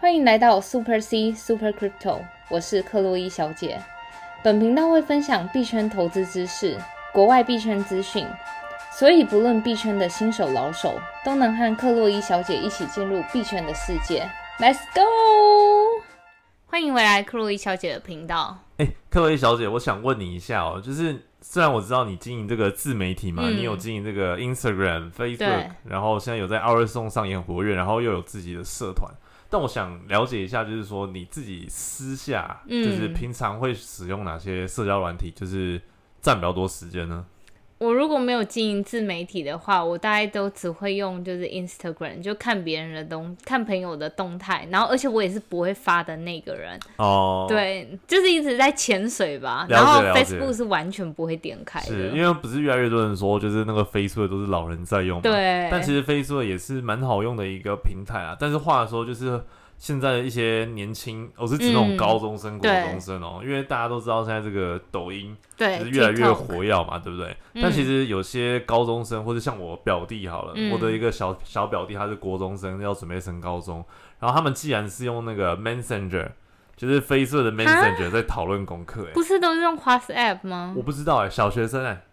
欢迎来到 Super C Super Crypto，我是克洛伊小姐。本频道会分享币圈投资知识、国外币圈资讯，所以不论币圈的新手老手，都能和克洛伊小姐一起进入币圈的世界。Let's go！欢迎回来克洛伊小姐的频道。哎，克洛伊小姐，我想问你一下哦，就是虽然我知道你经营这个自媒体嘛，嗯你有经营这个 Instagram、Facebook，然后现在有在奥瑞颂上也很活跃，然后又有自己的社团。但我想了解一下，就是说你自己私下，嗯就是平常会使用哪些社交软体，就是占比较多时间呢？我如果没有经营自媒体的话，我大概都只会用就是 Instagram，就看别人的动，看朋友的动态，然后而且我也是不会发的那个人，哦，，对，就是一直在潜水吧。然后 Facebook 是完全不会点开的，是因为不是越来越多人说，就是那个 Facebook 都是老人在用嘛？对，但其实 Facebook 也是蛮好用的一个平台啊。但是话说，就是现在的一些年轻，我、是指那种嗯。高中生、国中生哦、因为大家都知道现在这个抖音对就是越来越活跃嘛，对不对？嗯。但其实有些高中生，或者像我表弟好了，嗯。我的一个小小表弟，他是国中生，要准备升高中，然后他们既然是用那个 Messenger，就是 Facebook 的 Messenger 在讨论功课、哎，不是都是用 WhatsApp 吗？我不知道哎、小学生哎、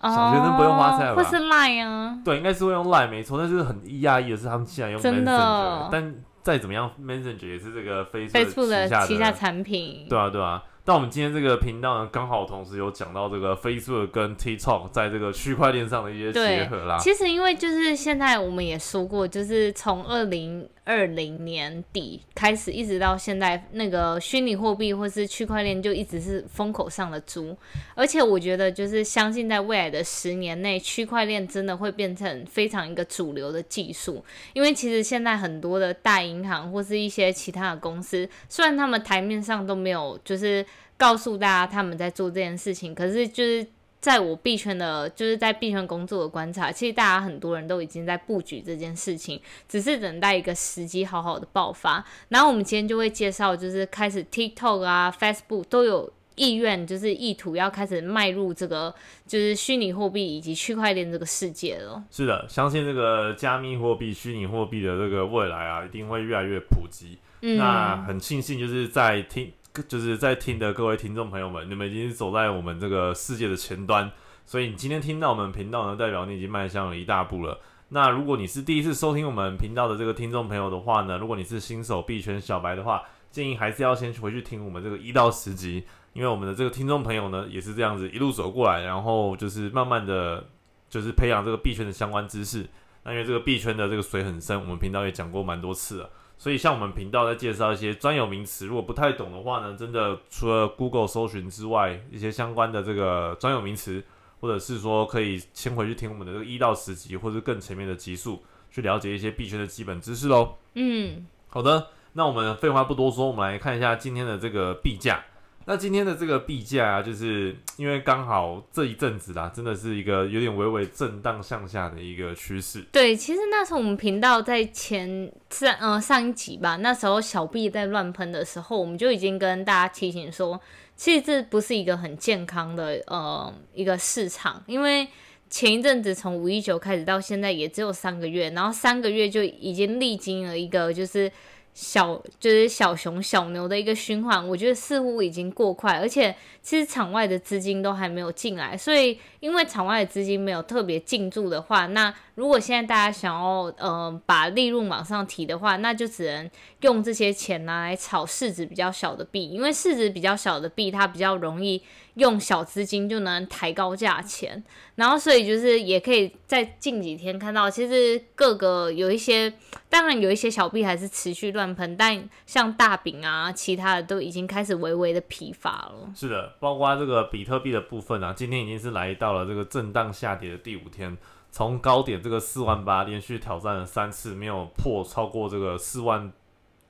哦小学生不用 WhatsApp 是 Line 啊？对，应该是会用 Line 没错，但是很压抑的是，他们竟然用 Messenger，但再怎么样，Messenger 也是这个 Facebook 旗下旗下产品，对啊，对啊。但我们今天这个频道呢，刚好同时有讲到这个 Facebook 跟 TikTok 在这个区块链上的一些结合啦。其实因为就是现在我们也说过，就是从二零二零年底开始，一直到现在，那个虚拟货币或是区块链就一直是风口上的猪。而且我觉得，就是相信在未来的十年内，区块链真的会变成非常一个主流的技术。因为其实现在很多的大银行或是一些其他的公司，虽然他们台面上都没有就是告诉大家他们在做这件事情，可是就是在我币圈的，就是在币圈工作的观察，其实大家很多人都已经在布局这件事情，只是等待一个时机好好的爆发。然后我们今天就会介绍，就是开始 TikTok 啊、Facebook 都有。意愿就是意图要开始迈入这个就是虚拟货币以及区块链这个世界了。是的，相信这个加密货币、虚拟货币的这个未来啊，一定会越来越普及。嗯，那很庆幸，就是在听，就是在听的各位听众朋友们，你们已经走在我们这个世界的前端，所以你今天听到我们频道呢，代表你已经迈向了一大步了。那如果你是第一次收听我们频道的这个听众朋友的话呢，如果你是新手币圈小白的话，建议还是要先回去听我们这个一到十集，因为我们的这个听众朋友呢，也是这样子一路走过来，然后就是慢慢的，就是培养这个币圈的相关知识。那因为这个币圈的这个水很深，我们频道也讲过蛮多次了。所以，像我们频道在介绍一些专有名词，如果不太懂的话呢，真的除了 Google 搜寻之外，一些相关的这个专有名词，或者是说可以先回去听我们的这个一到十集，或者更前面的集数，去了解一些币圈的基本知识喽。嗯，好的，那我们废话不多说，我们来看一下今天的这个币价。那今天的这个币价啊，就是因为刚好这一阵子啦，真的是一个有点微微震荡向下的一个趋势。对，其实那时候我们频道在前上呃上一集吧，那时候小币在乱喷的时候，我们就已经跟大家提醒说，其实这不是一个很健康的呃一个市场，因为前一阵子从五一九开始到现在也只有三个月，然后三个月就已经历经了一个就是。小就是小熊小牛的一个循环，我觉得似乎已经过快，而且其实场外的资金都还没有进来，所以因为场外的资金没有特别进驻的话，那如果现在大家想要呃把利润往上提的话，那就只能用这些钱拿来炒市值比较小的币，因为市值比较小的币它比较容易用小资金就能抬高价钱，然后所以就是也可以在近几天看到，其实各个有一些，当然有一些小币还是持续乱喷，但像大饼啊，其他的都已经开始微微的疲乏了。是的，包括这个比特币的部分啊，今天已经是来到了这个震荡下跌的第五天，从高点这个四万八连续挑战了三次，没有破超过这个四万，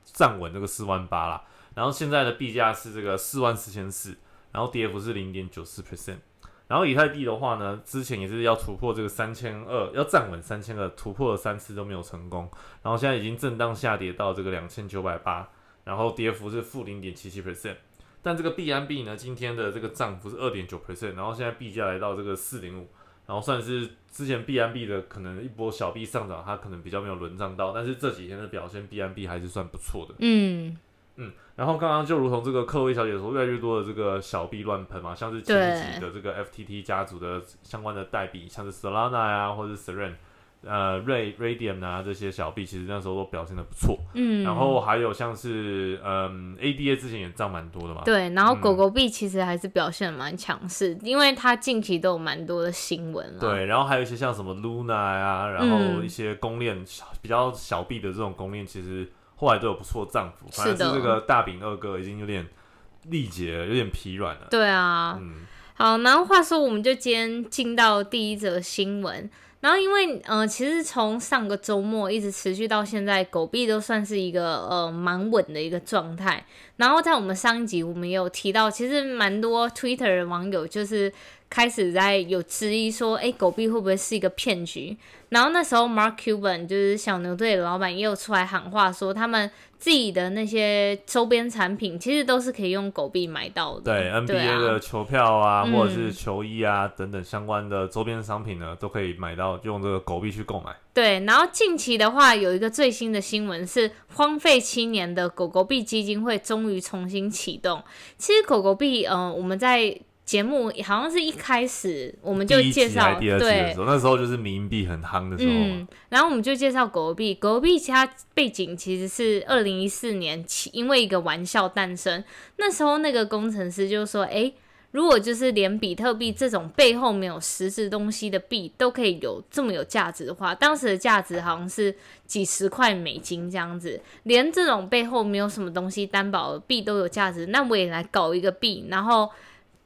站稳这个四万八啦。然后现在的币价是这个四万四千四，然后跌幅是零点九四 percent。然后以太币的话呢，之前也是要突破这个三千二，要站稳三千二，突破了三次都没有成功。然后现在已经震荡下跌到这个两千九百八，然后跌幅是负零点七七 percent。但这个币安币呢，今天的这个涨幅是二点九 percent，然后现在币价来到这个四零五，然后算是之前 BNB 的可能一波小币上涨，它可能比较没有轮涨到，但是这几天的表现 BNB 还是算不错的。嗯，然后刚刚就如同这个克薇小姐说，越来越多的这个小币乱喷嘛，像是前几的这个 FTT 家族的相关的代币，像是 Solana 啊、或者是 Seren。呃，Ray Radium 啊，这些小币其实那时候都表现的不错。嗯，然后还有像是嗯 ADA 之前也涨蛮多的嘛。对，然后嗯狗狗币其实还是表现得蛮强势，因为它近期都有蛮多的新闻了。对，然后还有一些像什么 Luna 呀、然后嗯一些公链小比较小币的这种公链，其实后来都有不错的涨幅。反而是这个大饼二哥已经有点力竭了，有点疲软了。对啊，嗯，好，然后话说，我们就今天进到第一则新闻。然后因为呃，其实从上个周末一直持续到现在，狗币都算是一个呃蛮稳的一个状态。然后在我们上一集我们也有提到，其实蛮多 Twitter 的网友就是开始在有质疑说，哎，狗币会不会是一个骗局？然后那时候 Mark Cuban 就是小牛队的老板也有出来喊话说，他们自己的那些周边产品其实都是可以用狗币买到的。对啊 NBA 的球票啊，嗯或者是球衣啊等等相关的周边商品呢，都可以买到，用这个狗币去购买。对，然后近期的话，有一个最新的新闻是，荒废七年的狗狗币基金会终于重新启动。其实狗狗币，呃，我们在节目好像是一开始我们就介绍，集还是第二集的时，候，那时候就是民营币很夯的时候。嗯，然后我们就介绍狗狗币。狗狗币其它背景其实是二零一四年起，因为一个玩笑诞生。那时候那个工程师就说：“哎，如果就是连比特币这种背后没有实质东西的币都可以有这么有价值的话，当时的价值好像是几十块美金这样子，连这种背后没有什么东西担保的币都有价值，那我也来搞一个币，然后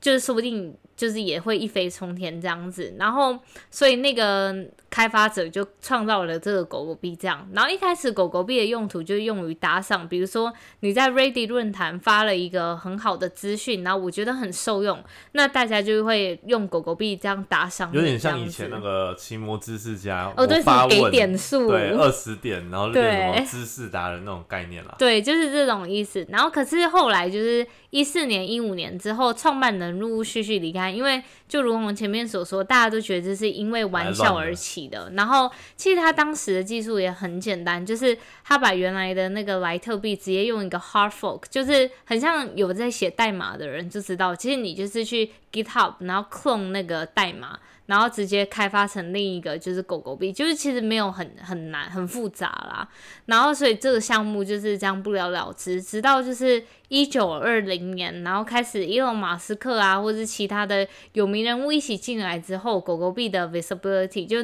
就是说不定就是也会一飞冲天这样子，然后所以那个开发者就创造了这个狗狗币这样，然后一开始狗狗币的用途就是用于打赏，比如说你在 Reddit 论坛发了一个很好的资讯，然后我觉得很受用，那大家就会用狗狗币这样打赏，有点像以前那个奇摩知识家，哦，对，我发是给点数，对二十点，然后就变成什么知识达人那种概念啦。对，就是这种意思。然后可是后来就是一四年、一五年之后，创办人陆陆续续离开，因为就如我们前面所说，大家都觉得这是因为玩笑而起的。然后其实他当时的技术也很简单，就是他把原来的那个莱特币直接用一个 hard fork，就是很像有在写代码的人就知道，其实你就是去 GitHub，然后 clone 那个代码。然后直接开发成另一个就是狗狗币，就是其实没有很很难很复杂啦。然后所以这个项目就是这样不了了之，直到就是一九二零年，然后开始伊隆马斯克啊，或者是其他的有名人物一起进来之后，狗狗币的 visibility 就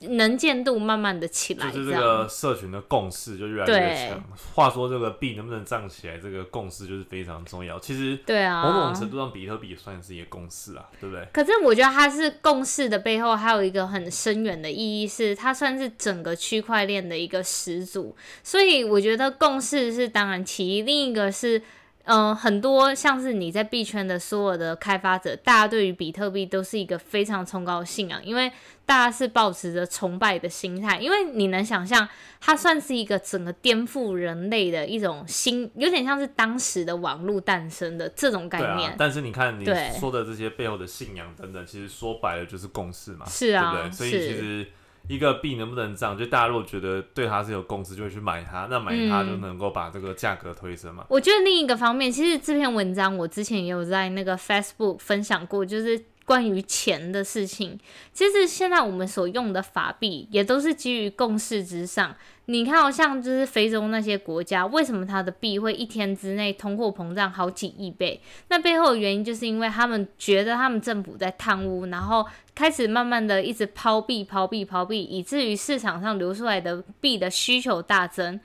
能见度慢慢的起来，就是这样。个社群的共识就越来越强。话说这个币能不能涨起来，这个共识就是非常重要。其实对啊，某种程度上，比特币也算是一个共识啊，对不对？可是我觉得它是共识的背后还有一个很深远的意义，是它算是整个区块链的一个始祖。所以我觉得共识是当然其一，另一个是。嗯、很多像是你在币圈的所有的开发者，大家对于比特币都是一个非常崇高的信仰，因为大家是保持着崇拜的心态，因为你能想象，它算是一个整个颠覆人类的一种新，有点像是当时的网络诞生的这种概对念。啊，但是你看你说的这些背后的信仰等等，其实说白了就是共识嘛，是啊对不对？所以其实一个币能不能涨，就大家如果觉得对它是有共识，就会去买它，那买它嗯就能够把这个价格推升嘛。我觉得另一个方面，其实这篇文章我之前也有在那个 Facebook 分享过，就是关于钱的事情。其实现在我们所用的法币也都是基于共识之上。你看、哦，像就是非洲那些国家，为什么它的币会一天之内通货膨胀好几亿倍？那背后的原因就是因为他们觉得他们政府在贪污，然后开始慢慢的一直抛币、抛币、抛币，以至于市场上流出来的币的需求大增。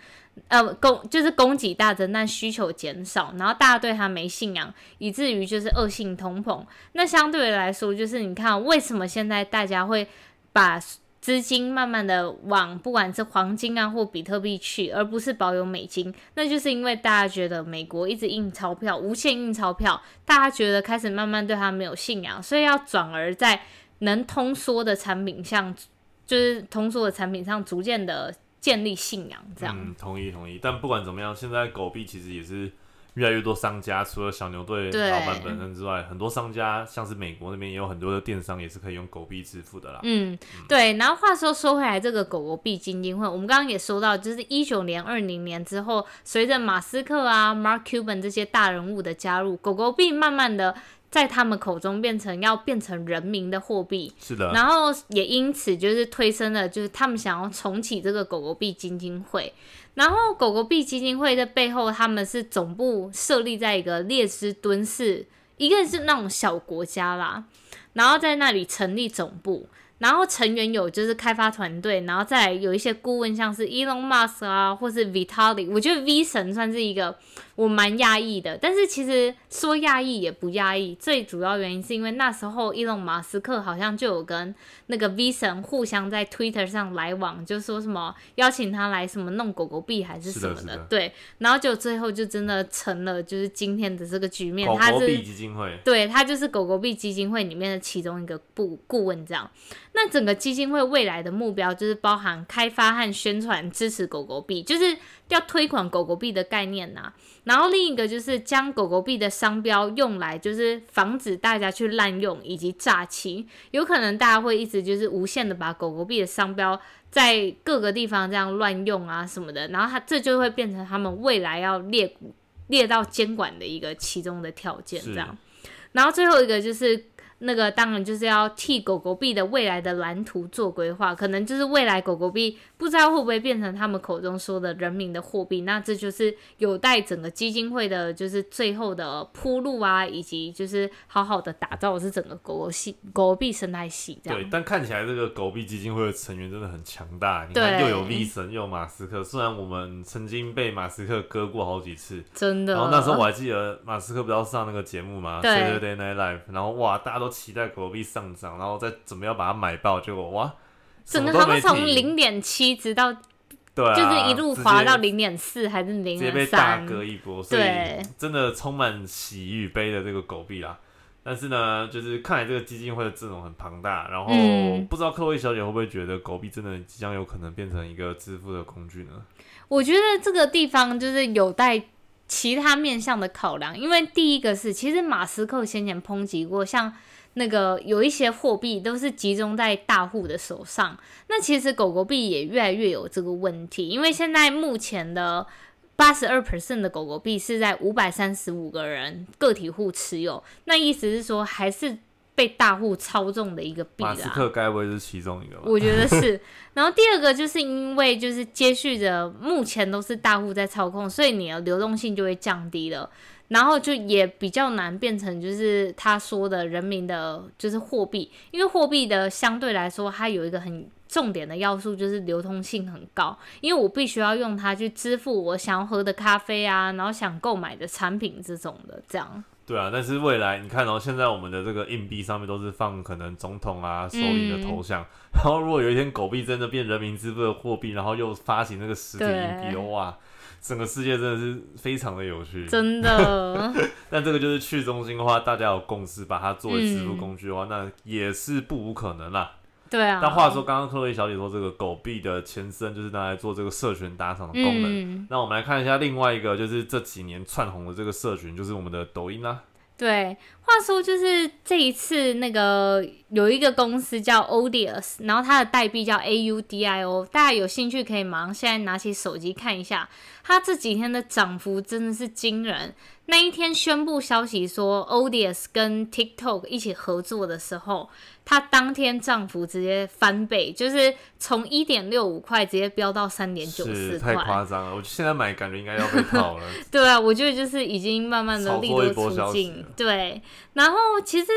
呃，供就是供给大增，但需求减少，然后大家对它没信仰，以至于就是恶性通膨。那相对来说，就是你看为什么现在大家会把资金慢慢的往不管是黄金啊或比特币去，而不是保有美金，那就是因为大家觉得美国一直印钞票，无限印钞票，大家觉得开始慢慢对它没有信仰，所以要转而在能通缩的产品上，就是通缩的产品上逐渐的建立信仰，这样。嗯，同意同意。但不管怎么样，现在狗币其实也是越来越多商家，除了小牛队老板本身之外，很多商家像是美国那边也有很多的电商也是可以用狗币支付的啦。嗯，对。然后话说说回来，这个狗狗币基金会，我们刚刚也说到，就是一九年、二零年之后，随着马斯克啊、Mark Cuban 这些大人物的加入，狗狗币慢慢的在他们口中变成要变成人民的货币。是的，然后也因此就是推升了，就是他们想要重启这个狗狗币基金会。然后狗狗币基金会的背后，他们是总部设立在一个列支敦士，一个是那种小国家啦，然后在那里成立总部。然后成员有就是开发团队，然后再有一些顾问，像是 Elon Musk 啊，或是 Vitalik。我觉得 V 神算是一个我蛮讶异的，但是其实说讶异也不讶异，最主要原因是因为那时候伊隆马斯克好像就有跟那个 V 神互相在 Twitter 上来往，就说什么邀请他来什么弄狗狗币还是什么是的对，然后就最后就真的成了就是今天的这个局面，狗他是狗币基金会。对，他就是狗狗币基金会里面的其中一个顾顾问这样。那整个基金会未来的目标就是包含开发和宣传支持狗狗币，就是要推广狗狗币的概念呐、然后另一个就是将狗狗币的商标用来就是防止大家去滥用以及诈欺，有可能大家会一直就是无限的把狗狗币的商标在各个地方这样乱用啊什么的，然后它这就会变成他们未来要列列到监管的一个其中的条件是这样。然后最后一个就是那个，当然就是要替狗狗币的未来的蓝图做规划，可能就是未来狗狗币不知道会不会变成他们口中说的人民的货币，那这就是有待整个基金会的，就是最后的铺路啊，以及就是好好的打造是整个狗狗系狗狗币生态系这对，但看起来这个狗币基金会的成员真的很强大。你看，又有 V 神，又有马斯克。虽然我们曾经被马斯克割过好几次，真的。然后那时候我还记得马斯克不是要上那个节目吗对？Saturday Night Live，然后哇，大家都期待狗币上涨，然后再怎么样把它买爆，结果哇，整个什么都没好像从零点七直到对啊，就是一路滑到零点四还是零直接被大三，割一波，所以对真的充满喜与悲的这个狗币啦。但是呢，就是看来这个基金会的阵容很庞大，然后嗯不知道各位小姐会不会觉得狗币真的即将有可能变成一个支付的工具呢？我觉得这个地方就是有待其他面向的考量，因为第一个是，其实马斯克先前抨击过，像那个有一些货币都是集中在大户的手上，那其实狗狗币也越来越有这个问题，因为现在目前的。八十二 percent 的狗狗币是在五百三十五个人个体户持有，那意思是说还是被大户操纵的一个币啦。马斯克该不会是其中一个吧？我觉得是。然后第二个就是因为就是接续着目前都是大户在操控，所以你的流动性就会降低了，然后就也比较难变成就是他说的人民的就是货币，因为货币的相对来说它有一个很。重点的要素就是流通性很高，因为我必须要用它去支付我想要喝的咖啡啊，然后想购买的产品这种的，这样。对啊，但是未来你看哦，现在我们的这个硬币上面都是放可能总统啊、首领的头像，然后如果有一天狗币真的变人民支付的货币，然后又发行那个实体硬币的话，整个世界真的是非常的有趣。真的，但这个就是去中心化，大家有共识，把它作为支付嗯工具的话，那也是不无可能啦。对啊。但话说，刚刚克洛伊小姐说，这个狗币的前身就是拿来做这个社群打赏的功能。嗯，那我们来看一下另外一个，就是这几年窜红的这个社群，就是我们的抖音啦、对，话说就是这一次那个有一个公司叫 Odious，然后它的代币叫 AUDIO，大家有兴趣可以忙现在拿起手机看一下，它这几天的涨幅真的是惊人。那一天宣布消息说 Odious 跟 TikTok 一起合作的时候，它当天涨幅直接翻倍，就是从一点六五块直接飙到三点九四块太。夸张了。我现在买感觉应该要被套了。对啊，我觉得就是已经慢慢的利炒作一多波消息出尽。对，然后其实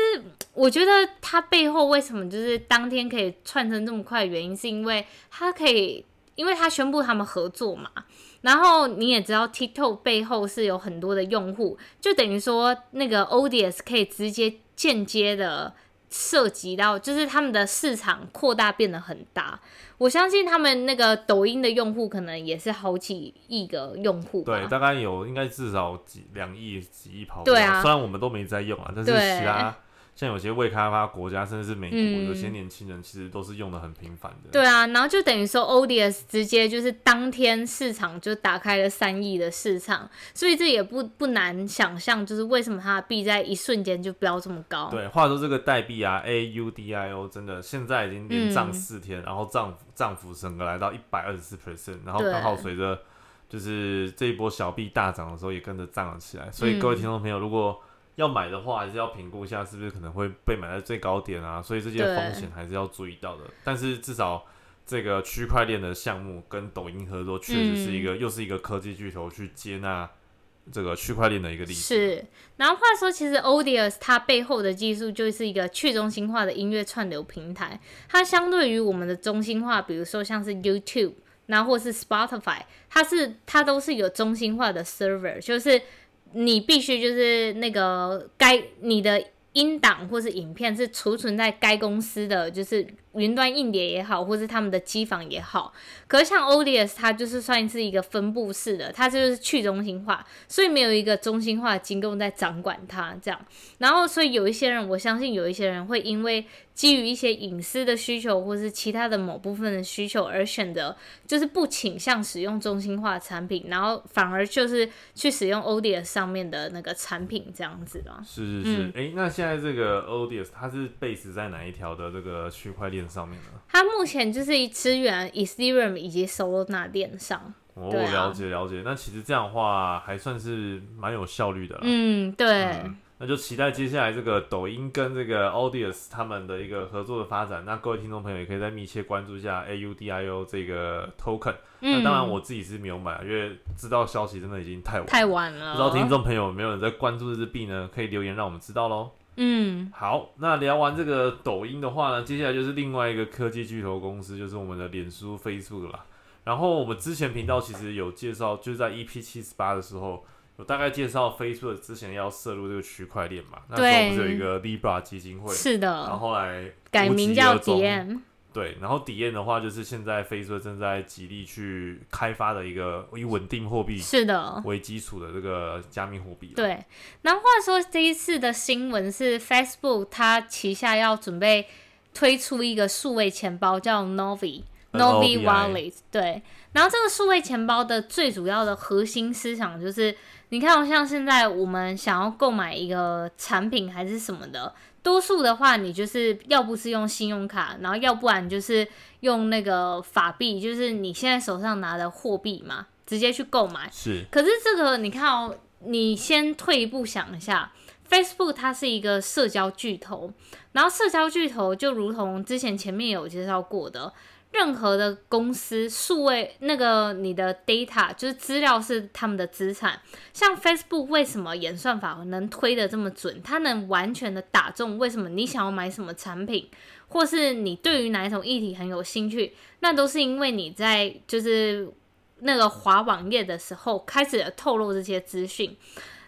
我觉得它背后为什么就是当天可以窜成这么快的原因，是因为它可以，因为他宣布他们合作嘛。然后你也知道，TikTok 背后是有很多的用户，就等于说那个 ODS 可以直接间接的涉及到，就是他们的市场扩大变得很大。我相信他们那个抖音的用户可能也是好几亿个用户吧。对，大概有应该至少几两亿、几亿跑不对啊虽然我们都没在用啊，但是其他像有些未开发国家，甚至是美国，嗯有些年轻人其实都是用的很频繁的。对啊，然后就等于说 ODS 直接就是当天市场就打开了三亿的市场，所以这也不不难想象，就是为什么它的币在一瞬间就飙这么高。对，话说这个代币啊，AUDIO 真的现在已经连涨嗯四天，然后涨幅涨幅整个来到一百二十四 percent，然后对刚好随着就是这一波小币大涨的时候，也跟着涨了起来。所以各位嗯听众朋友，如果要买的话，还是要评估一下是不是可能会被买在最高点啊，所以这些对风险还是要注意到的。但是至少这个区块链的项目跟抖音合作，确实是一嗯个、又是一个科技巨头去接纳这个区块链的一个例子。是，然后话说，其实 Odious 它背后的技术就是一个去中心化的音乐串流平台，它相对于我们的中心化，比如说像是 YouTube，然后或是 Spotify，它是它都是有中心化的 server，就是你必须就是那个该你的音档或是影片是储存在该公司的就是云端硬碟也好，或是他们的机房也好。可是像 ODS 它就是算是一个分布式的，它就是去中心化，所以没有一个中心化的机构在掌管它这样。然后所以有一些人，我相信有一些人会因为基于一些隐私的需求，或是其他的某部分的需求而选择，就是不倾向使用中心化的产品，然后反而就是去使用 ODS 上面的那个产品这样子嘛。是是是，嗯哎、那现在这个 ODS 它是 base 在哪一条的这个区块链上面呢？它目前就是支援 Ethereum 以及 Solana 链上。哦，啊了解了解。那其实这样的话还算是蛮有效率的啦。嗯，对。嗯那就期待接下来这个抖音跟这个 Audius 他们的一个合作的发展。那各位听众朋友也可以再密切关注一下 AUDIO 这个 token。那嗯，当然我自己是没有买，因为知道消息真的已经太晚。太晚了。不知道听众朋友有没有人在关注这支币呢？可以留言让我们知道喽。嗯，好，那聊完这个抖音的话呢，接下来就是另外一个科技巨头公司，就是我们的脸书 Facebook 啦。然后我们之前频道其实有介绍，就是在 EP 七十八的时候，有大概介绍 Facebook 之前要涉入这个区块链嘛。那时候不是有一个 Libra 基金会，是的然后，后来改名叫 DM。对，然后底验的话，就是现在 Facebook 正在极力去开发的一个以稳定货币是的，为基础的这个加密货币。对。然后话说这一次的新闻是 Facebook 它旗下要准备推出一个数位钱包，叫 Novi。Novi NOVI Wallet，对，然后这个数位钱包的最主要的核心思想就是，你看，像现在我们想要购买一个产品还是什么的，多数的话，你就是要不是用信用卡，然后要不然就是用那个法币，就是你现在手上拿的货币嘛，直接去购买。是可是这个你看哦，你先退一步想一下，Facebook 它是一个社交巨头，然后社交巨头就如同之前前面有介绍过的，任何的公司数位那个你的 data 就是资料是他们的资产，像 Facebook 为什么演算法能推的这么准？它能完全的打中为什么你想要买什么产品，或是你对于哪一种议题很有兴趣，那都是因为你在就是那个滑网页的时候开始透露这些资讯。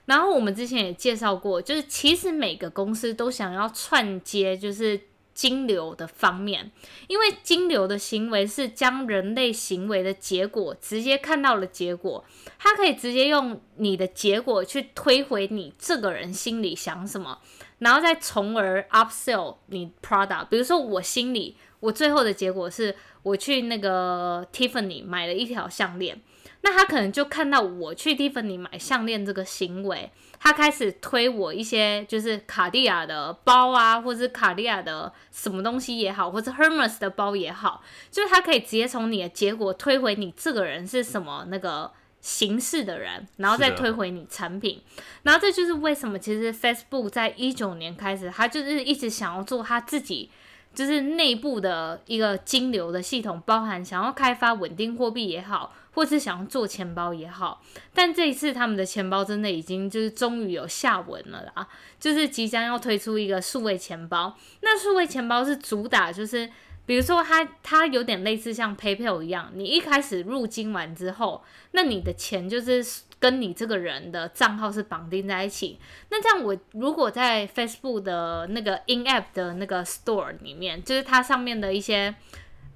然后我们之前也介绍过，就是其实每个公司都想要串接，就是金流的方面，因为金流的行为是将人类行为的结果直接看到了结果，它可以直接用你的结果去推回你这个人心里想什么，然后再从而 upsell 你 product。比如说我心里，我最后的结果是我去那个 Tiffany 买了一条项链。那他可能就看到我去 Tiffany 买项链这个行为，他开始推我一些就是卡地亚的包啊，或者是卡地亚的什么东西也好，或者 Hermes 的包也好，就是他可以直接从你的结果推回你这个人是什么那个形式的人，然后再推回你产品。然后这就是为什么其实 Facebook 在一九年开始，他就是一直想要做他自己。就是内部的一个金流的系统，包含想要开发稳定货币也好，或是想要做钱包也好，但这一次他们的钱包真的已经就是终于有下文了啦，就是即将要推出一个数位钱包。那数位钱包是主打就是，比如说它它有点类似像 PayPal 一样，你一开始入金完之后，那你的钱就是跟你这个人的账号是绑定在一起。那这样我如果在 Facebook 的那个 In App 的那个 Store 里面，就是它上面的一些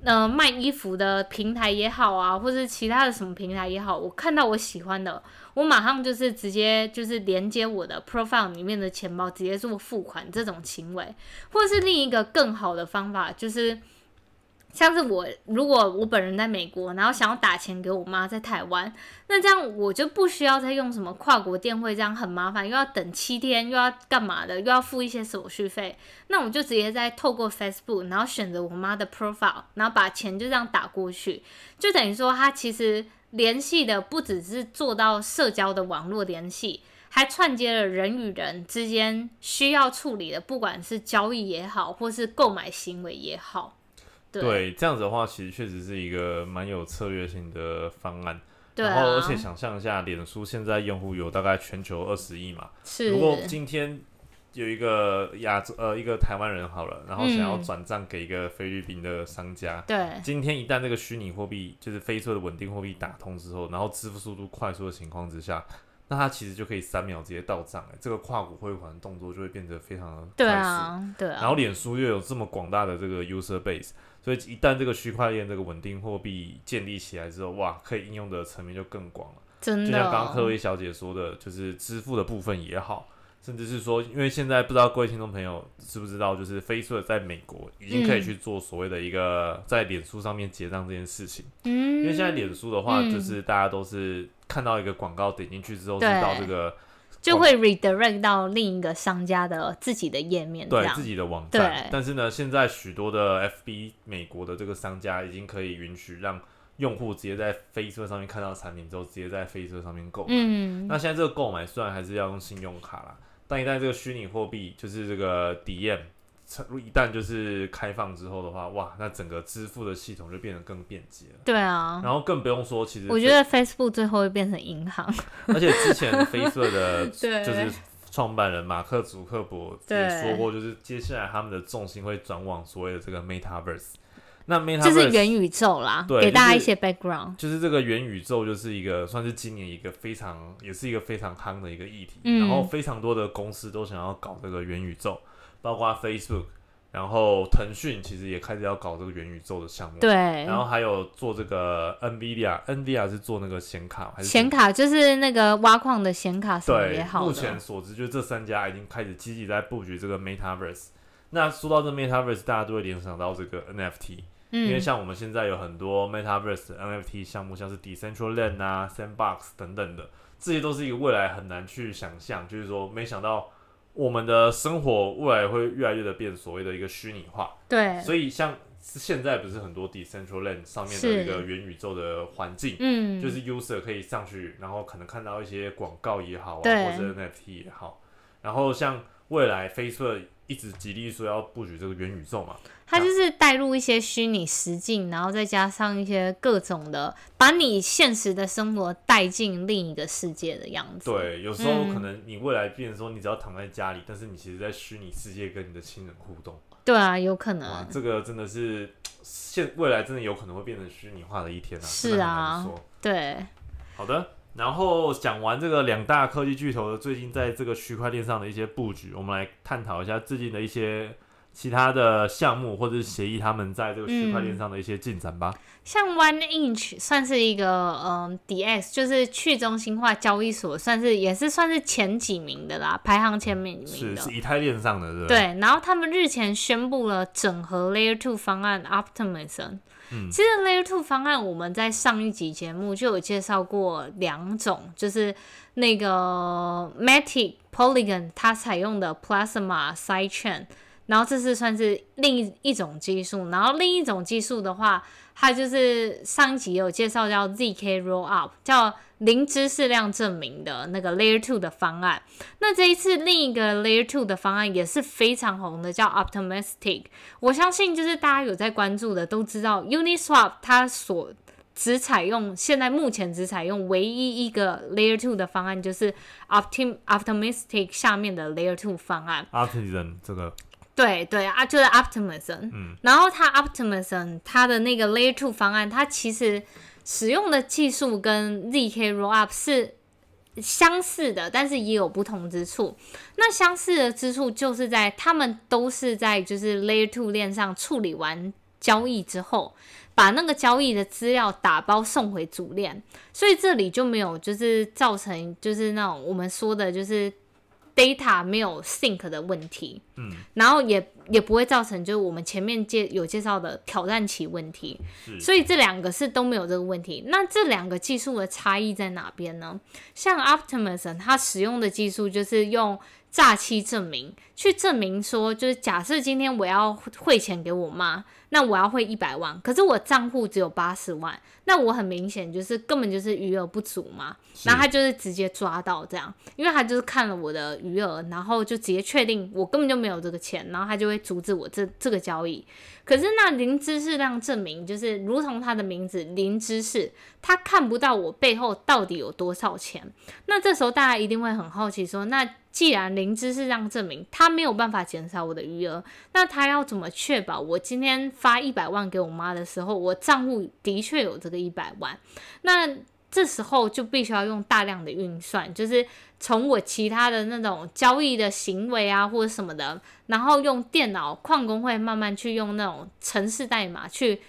呃卖衣服的平台也好啊，或者其他的什么平台也好，我看到我喜欢的，我马上就是直接就是连接我的 profile 里面的钱包，直接做付款这种行为，或者是另一个更好的方法就是。像是我，如果我本人在美国，然后想要打钱给我妈在台湾，那这样我就不需要再用什么跨国电汇，这样很麻烦，又要等七天，又要干嘛的，又要付一些手续费。那我就直接在透过 Facebook，然后选择我妈的 profile，然后把钱就这样打过去，就等于说他其实联系的不只是做到社交的网络联系，还串接了人与人之间需要处理的，不管是交易也好，或是购买行为也好。对，这样子的话，其实确实是一个蛮有策略性的方案。对，然后而且想象一下，脸书现在用户有大概全球二十亿嘛。是。如果今天有一个亚洲呃一个台湾人好了，然后想要转账给一个菲律宾的商家，对。今天一旦这个虚拟货币就是飞车的稳定货币打通之后，然后支付速度快速的情况之下，那它其实就可以三秒直接到账，哎，这个跨股汇款动作就会变得非常的快速。对啊，对。然后脸书又有这么广大的这个 user base。所以一旦这个区块链这个稳定货币建立起来之后，哇，可以应用的层面就更广了。真的，就像刚刚科威小姐说的，就是支付的部分也好，甚至是说，因为现在不知道各位听众朋友知不知道，就是 Facebook 在美国已经可以去做所谓的一个在脸书上面结账这件事情。嗯，因为现在脸书的话，就是大家都是看到一个广告点进去之后，知道这个。就会 redirect 到另一个商家的自己的页面，对自己的网站。但是呢，现在许多的 FB 美国的这个商家已经可以允许让用户直接在飞车上面看到产品之后，直接在飞车上面购买。嗯，那现在这个购买虽然还是要用信用卡啦，但一旦这个虚拟货币就是这个 DM。一旦就是开放之后的话，哇，那整个支付的系统就变得更便捷了。对啊，然后更不用说，其实我觉得 Facebook 最后会变成银行。而且之前 Facebook 的 就是创办人马克·祖克伯也说过，就是接下来他们的重心会转往所谓的这个 Metaverse。那 Metaverse 就是元宇宙啦，对，给大家一些 background。就是这个元宇宙就是一个算是今年一个非常也是一个非常夯的一个议题，然后非常多的公司都想要搞这个元宇宙。包括 Facebook，然后腾讯其实也开始要搞这个元宇宙的项目。对。然后还有做这个 NVIDIA，NVIDIA 是做那个显卡还是？显卡就是那个挖矿的显卡什么也好。目前所知，就这三家已经开始积极在布局这个 Metaverse。那说到这 Metaverse，大家都会联想到这个 NFT，因为像我们现在有很多 Metaverse NFT 项目，像是 Decentraland 啊、Sandbox 等等的，这些都是一个未来很难去想象，就是说没想到。我们的生活未来会越来越的变所谓的一个虚拟化，对，所以像现在不是很多 Decentraland 上面的一个元宇宙的环境，嗯，就是 user 可以上去，然后可能看到一些广告也好啊，或者 NFT 也好，然后像未来 Facebook。一直极力说要布局这个元宇宙嘛，它就是带入一些虚拟实境，然后再加上一些各种的，把你现实的生活带进另一个世界的样子。对，有时候可能你未来变成说，你只要躺在家里，但是你其实在虚拟世界跟你的亲人互动。对啊，有可能。这个真的是现未来真的有可能会变成虚拟化的一天啊！是啊，对。好的。然后讲完这个两大科技巨头的最近在这个区块链上的一些布局，我们来探讨一下最近的一些其他的项目或者是协议，他们在这个区块链上的一些进展吧。像 One Inch 算是一个嗯 DX，就是去中心化交易所，算是也是算是前几名的啦，排行前名是是以太链上的，对对？对，然后他们日前宣布了整合 Layer Two 方案 Optimism。其实 Layer Two 方案，我们在上一集节目就有介绍过两种，就是那个 Matic Polygon 它采用的 Plasma Sidechain，然后这是算是另一一种技术，然后另一种技术的话。它就是上一集有介绍叫 zk rollup，叫零知识量证明的那个 layer two 的方案。那这一次另一个 layer two 的方案也是非常红的，叫 optimistic。我相信就是大家有在关注的都知道，Uniswap 它所只采用现在目前只采用唯一一个 layer two 的方案，就是 optim optimistic 下面的 layer two 方案。optimism 这个。对对啊，就是 Optimism，嗯，然后它 Optimism 它的那个 Layer Two 方案，它其实使用的技术跟 zk Rollup 是相似的，但是也有不同之处。那相似的之处就是在他们都是在就是 Layer Two 链上处理完交易之后，把那个交易的资料打包送回主链，所以这里就没有就是造成就是那种我们说的就是 data 没有 sync 的问题，嗯，然后也也不会造成就是我们前面介有介绍的挑战期问题，是所以这两个是都没有这个问题。那这两个技术的差异在哪边呢？像 Optimism 它使用的技术就是用诈欺证明去证明说，就是假设今天我要汇钱给我妈，那我要汇一百万，可是我账户只有八十万，那我很明显就是根本就是余额不足嘛。然后他就是直接抓到这样，因为他就是看了我的余额，然后就直接确定我根本就没有这个钱，然后他就会阻止我这这个交易。可是那零知识量证明，就是如同他的名字零知识，他看不到我背后到底有多少钱。那这时候大家一定会很好奇说，那既然零知识量证明他没有办法减少我的余额，那他要怎么确保我今天发一百万给我妈的时候，我账户的确有这个一百万？那这时候就必须要用大量的运算，就是从我其他的那种交易的行为啊，或者什么的，然后用电脑矿工会慢慢去用那种程式代码去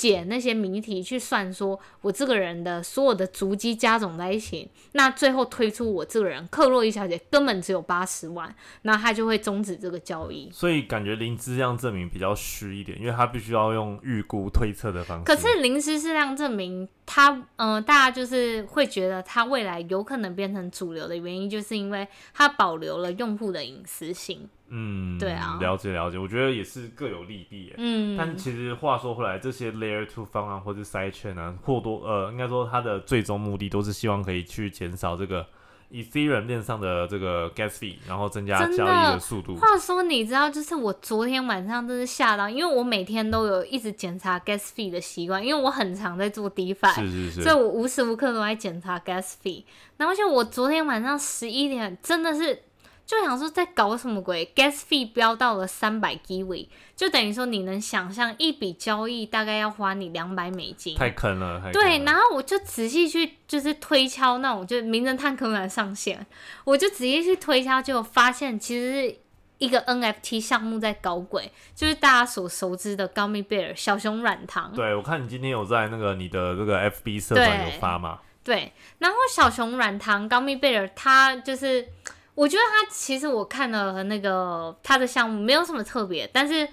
解那些谜题，去算说我这个人的所有的足迹加总在一起，那最后推出我这个人克洛伊小姐根本只有八十万，那他就会终止这个交易。所以感觉零质量证明比较虚一点，因为它必须要用预估推测的方式。可是零知识量证明它，嗯、大家就是会觉得它未来有可能变成主流的原因，就是因为它保留了用户的隐私性。嗯，对啊了解了解，我觉得也是各有利弊。嗯，但其实话说回来，这些 Layer Two 方案或者 Side Chain 啊，或多呃，应该说它的最终目的都是希望可以去减少这个 Ethereum 链上的这个 Gas fee，然后增加交易的速度。话说，你知道，就是我昨天晚上真是吓到，因为我每天都有一直检查 gas fee 的习惯，因为我很常在做 DeFi，是是是，所以我无时无刻都在检查 gas fee。然后就我昨天晚上十一点，真的是就想说在搞什么鬼，gas fee 飙到了三百 g w 就等于说你能想象一笔交易大概要花你两百美金。太坑了，对，然后我就仔细去就是推敲那种，就是名侦探柯南上线，我就仔细去推敲，结果发现其实是一个 NFT 项目在搞鬼，就是大家所熟知的 Gummy Bear 小熊软糖。对，我看你今天有在那个你的这个 FB 社团有发嘛？对，然后小熊软糖 Gummy Bear 它就是，我觉得它其实我看了和那个它的项目没有什么特别，但是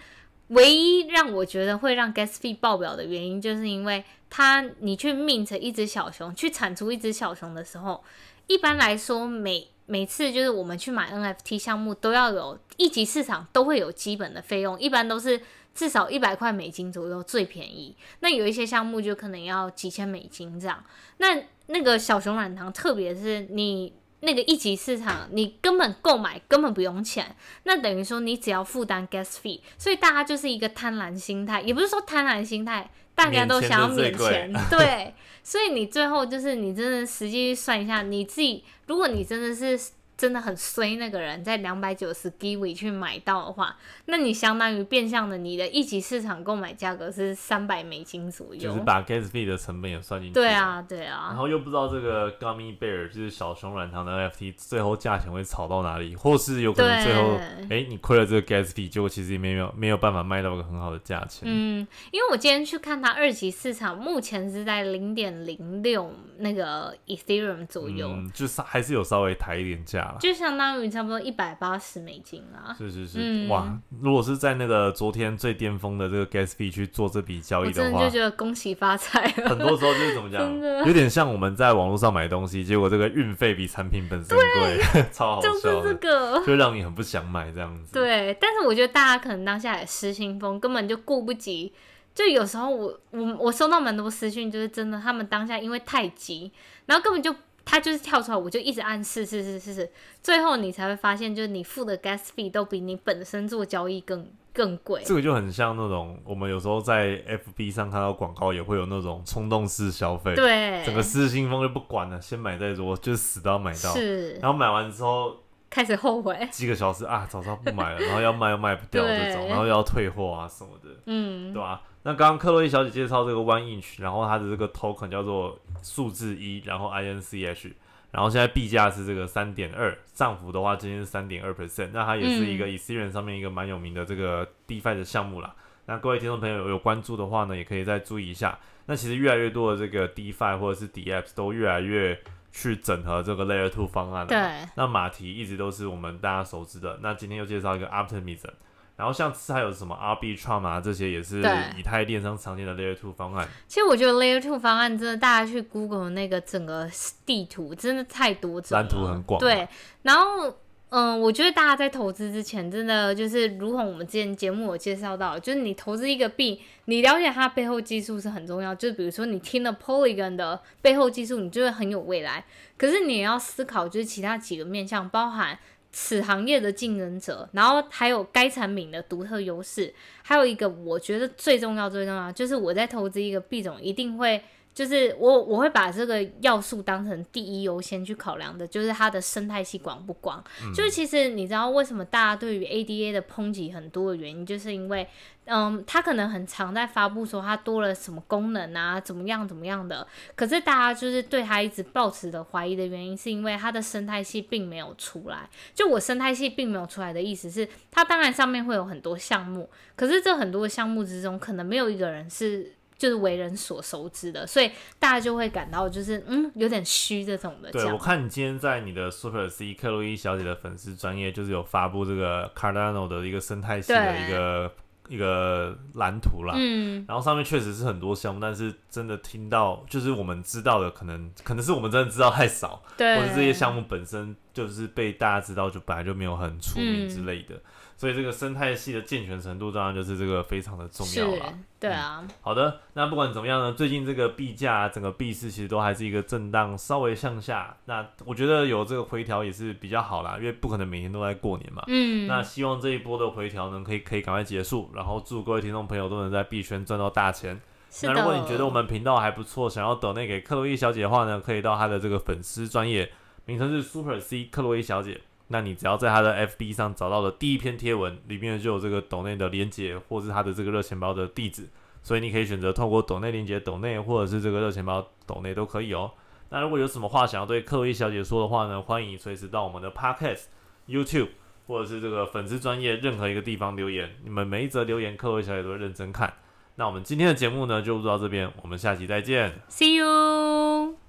唯一让我觉得会让 gas fee 爆表的原因，就是因为它你去 mint 一只小熊，去产出一只小熊的时候，一般来说每每次就是我们去买 NFT 项目都要有一级市场都会有基本的费用，一般都是至少一百块美金左右最便宜。那有一些项目就可能要几千美金这样。那那个小熊软糖，特别是你那个一级市场，你根本购买根本不用钱，那等于说你只要负担 gas fee，所以大家就是一个贪婪心态，也不是说贪婪心态，大家都想要免钱，对，所以你最后就是你真的实际算一下，你自己，如果你真的是真的很衰那个人，在两百九十 g w 去买到的话，那你相当于变相的你的一级市场购买价格是三百美金左右，就是把 Gas fee 的成本也算进去。对。啊，对啊然啊，后又不知道这个 Gummy Bear 就是小熊软糖的 NFT 最后价钱会炒到哪里，或是有可能最后对哎你亏了这个 Gas fee，结果其实也没有没有办法卖到一个很好的价钱。嗯，因为我今天去看它二级市场，目前是在零点零六那个 Ethereum 左右，嗯，就是还是有稍微抬一点价了。就相当于差不多一百八十美金啦。是是是，嗯哇！如果是在那个昨天最巅峰的这个 gas fee 去做这笔交易的话我真的就，觉得恭喜发财了。很多时候就是怎么讲有点像我们在网络上买东西，结果这个运费比产品本身贵，超好就是这，个。就让你很不想买这样子。对，但是我觉得大家可能当下也失心疯，根本就顾不及。就有时候我我我收到蛮多私讯，就是真的，他们当下因为太急，然后根本就他就是跳出来，我就一直按是是是是是，最后你才会发现，就是你付的 gas fee 都比你本身做交易更更贵。这个就很像那种我们有时候在 FB 上看到广告，也会有那种冲动式消费，对，整个失心疯就不管了，先买再说，就是死都要买到。是然后买完之后开始后悔。几个小时啊，早知道不买了，然后要卖又卖不掉这种，然后又要退货啊什么的。嗯，对吧、那刚刚克洛伊小姐介绍这个 One Inch，然后它的这个 token 叫做数字一，然后 INCH，然后现在币价是这个三点二，涨幅的话今天是三点二 percent，那它也是一个嗯 Ethereum 上面一个蛮有名的这个 DeFi 的项目啦。那各位听众朋友有关注的话呢，也可以再注意一下。那其实越来越多的这个 DeFi 或者是 DApps 都越来越去整合这个 Layer Two 方案了。对，那马蹄一直都是我们大家熟知的。那今天又介绍一个 Optimism，然后像还有什么 Arbitrum 啊，这些也是以太链上常见的 Layer Two 方案。其实我觉得 Layer Two 方案真的，大家去 Google 那个整个地图真的太多种了，蓝图很广对，然后嗯，我觉得大家在投资之前，真的就是如同我们之前节目有介绍到，就是你投资一个币，你了解它背后技术是很重要。就比如说你听了 Polygon 的背后技术，你就会很有未来。可是你也要思考，就是其他几个面向，包含此行业的竞争者，然后还有该产品的独特优势，还有一个我觉得最重要最重要，就是我在投资一个币种，一定会。就是我我会把这个要素当成第一优先去考量的，就是它的生态系广不广。就是其实你知道为什么大家对于 ADA 的抨击很多的原因，就是因为嗯，它可能很常在发布说它多了什么功能啊，怎么样怎么样的，可是大家就是对它一直抱持的怀疑的原因，是因为它的生态系并没有出来。就我生态系并没有出来的意思是，它当然上面会有很多项目，可是这很多项目之中，可能没有一个人是。就是为人所熟知的，所以大家就会感到就是嗯有点虚这种的。对，我看你今天在你的 Super C 克洛伊小姐的粉丝专业，就是有发布这个 Cardano 的一个生态系的一个一个蓝图啦。嗯，然后上面确实是很多项目，但是真的听到就是我们知道的，可能可能是我们真的知道太少，对，或者这些项目本身就是被大家知道，就本来就没有很出名之类的。所以这个生态系的健全程度，当然就是这个非常的重要了。对啊。好的，那不管怎么样呢，最近这个币价整个币市其实都还是一个震荡，稍微向下。那我觉得有这个回调也是比较好啦，因为不可能每天都在过年嘛。嗯。那希望这一波的回调呢，可以可以赶快结束，然后祝各位听众朋友都能在币圈赚到大钱。那如果你觉得我们频道还不错，想要抖内给克洛伊小姐的话呢，可以到她的这个粉丝专业，名称是 Super C 克洛伊小姐。那你只要在他的 FB 上找到的第一篇贴文里面就有这个抖内的连接，或是他的这个热钱包的地址，所以你可以选择透过抖内连接抖内，或者是这个热钱包抖内都可以哦。那如果有什么话想要对克洛伊小姐说的话呢，欢迎随时到我们的 Podcast、YouTube 或者是这个粉丝专业任何一个地方留言，你们每一则留言克洛伊小姐都会认真看。那我们今天的节目呢就录到这边，我们下期再见，See you。